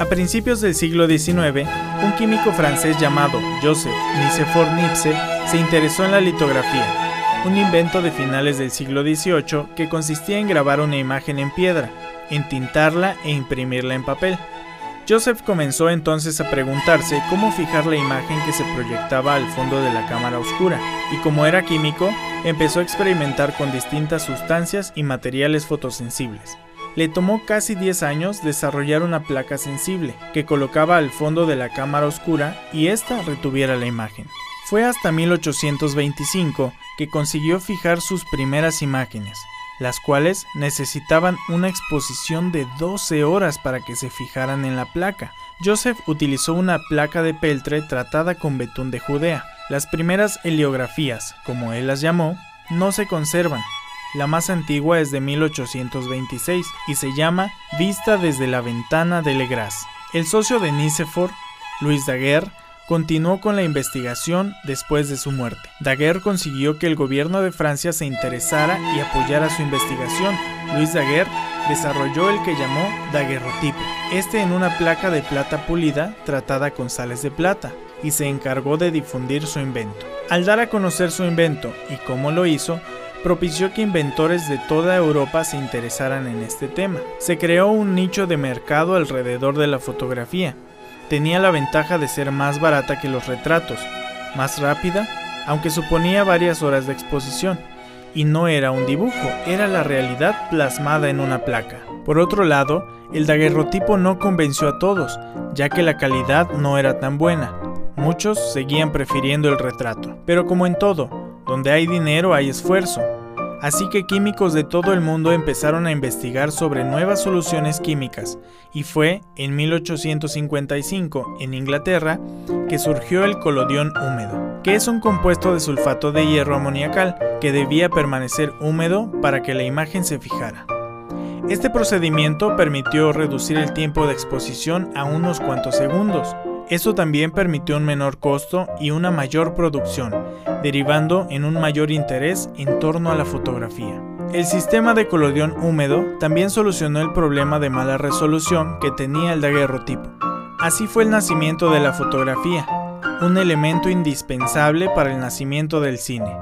A principios del siglo XIX, un químico francés llamado Joseph Nicephore Niepce se interesó en la litografía, un invento de finales del siglo XVIII que consistía en grabar una imagen en piedra, entintarla e imprimirla en papel. Joseph comenzó entonces a preguntarse cómo fijar la imagen que se proyectaba al fondo de la cámara oscura, y como era químico, empezó a experimentar con distintas sustancias y materiales fotosensibles. Le tomó casi 10 años desarrollar una placa sensible que colocaba al fondo de la cámara oscura y ésta retuviera la imagen. Fue hasta 1825 que consiguió fijar sus primeras imágenes, las cuales necesitaban una exposición de 12 horas para que se fijaran en la placa. Joseph utilizó una placa de peltre tratada con betún de Judea. Las primeras heliografías, como él las llamó, no se conservan. La más antigua es de 1826 y se llama Vista desde la ventana de Legras. El socio de Nicephore, Louis Daguerre, continuó con la investigación después de su muerte. Daguerre consiguió que el gobierno de Francia se interesara y apoyara su investigación. Louis Daguerre desarrolló el que llamó daguerrotipo, este en una placa de plata pulida tratada con sales de plata, y se encargó de difundir su invento. Al dar a conocer su invento y cómo lo hizo, propició que inventores de toda Europa se interesaran en este tema. Se creó un nicho de mercado alrededor de la fotografía, tenía la ventaja de ser más barata que los retratos, más rápida, aunque suponía varias horas de exposición, y no era un dibujo, era la realidad plasmada en una placa. Por otro lado, el daguerrotipo no convenció a todos, ya que la calidad no era tan buena. Muchos seguían prefiriendo el retrato. Pero como en todo, donde hay dinero hay esfuerzo, Así que químicos de todo el mundo empezaron a investigar sobre nuevas soluciones químicas, y fue en 1855, en Inglaterra, que surgió el colodión húmedo, que es un compuesto de sulfato de hierro amoniacal que debía permanecer húmedo para que la imagen se fijara. Este procedimiento permitió reducir el tiempo de exposición a unos cuantos segundos, eso también permitió un menor costo y una mayor producción, derivando en un mayor interés en torno a la fotografía. El sistema de colodión húmedo también solucionó el problema de mala resolución que tenía el daguerrotipo. Así fue el nacimiento de la fotografía, un elemento indispensable para el nacimiento del cine.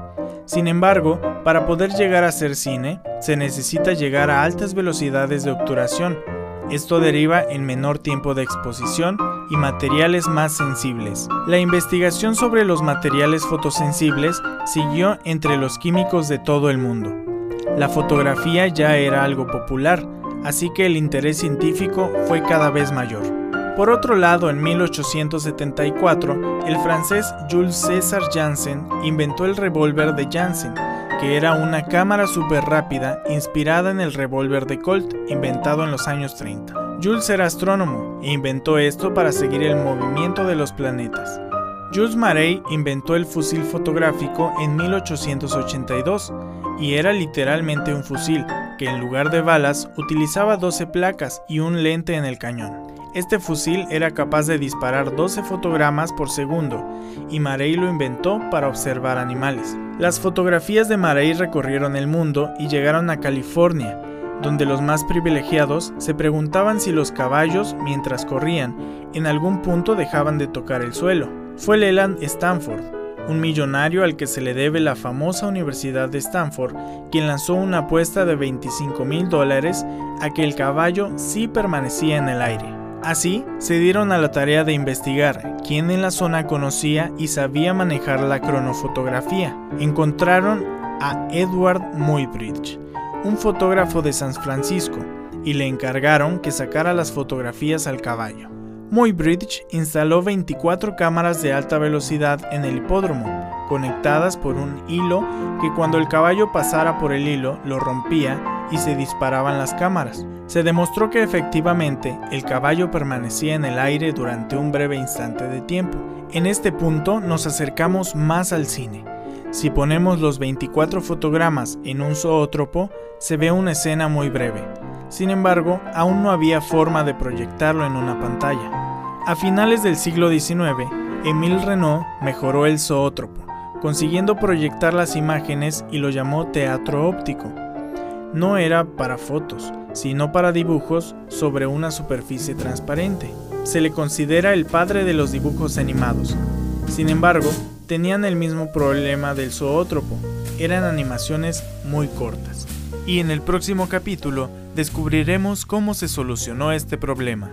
Sin embargo, para poder llegar a ser cine, se necesita llegar a altas velocidades de obturación, esto deriva en menor tiempo de exposición y materiales más sensibles. La investigación sobre los materiales fotosensibles siguió entre los químicos de todo el mundo. La fotografía ya era algo popular, así que el interés científico fue cada vez mayor. Por otro lado, en 1874, el francés Jules César Janssen inventó el revólver de Janssen, que era una cámara súper rápida inspirada en el revólver de Colt inventado en los años 30. Jules era astrónomo e inventó esto para seguir el movimiento de los planetas. Jules Marey inventó el fusil fotográfico en 1882 y era literalmente un fusil que en lugar de balas utilizaba 12 placas y un lente en el cañón. Este fusil era capaz de disparar 12 fotogramas por segundo y Marey lo inventó para observar animales. Las fotografías de Marey recorrieron el mundo y llegaron a California, donde los más privilegiados se preguntaban si los caballos, mientras corrían, en algún punto dejaban de tocar el suelo. Fue Leland Stanford, un millonario al que se le debe la famosa Universidad de Stanford, quien lanzó una apuesta de 25 mil dólares a que el caballo sí permanecía en el aire. Así, se dieron a la tarea de investigar quién en la zona conocía y sabía manejar la cronofotografía. Encontraron a Edward Muybridge, un fotógrafo de San Francisco, y le encargaron que sacara las fotografías al caballo. Muybridge instaló 24 cámaras de alta velocidad en el hipódromo, conectadas por un hilo que cuando el caballo pasara por el hilo lo rompía y se disparaban las cámaras. Se demostró que efectivamente el caballo permanecía en el aire durante un breve instante de tiempo. En este punto nos acercamos más al cine. Si ponemos los 24 fotogramas en un zoótropo, se ve una escena muy breve. Sin embargo, aún no había forma de proyectarlo en una pantalla. A finales del siglo XIX, Émile Renault mejoró el zoótropo, consiguiendo proyectar las imágenes y lo llamó teatro óptico. No era para fotos, sino para dibujos sobre una superficie transparente. se le considera el padre de los dibujos animados. Sin embargo, tenían el mismo problema del zoótropo, eran animaciones muy cortas. Y en el próximo capítulo descubriremos cómo se solucionó este problema.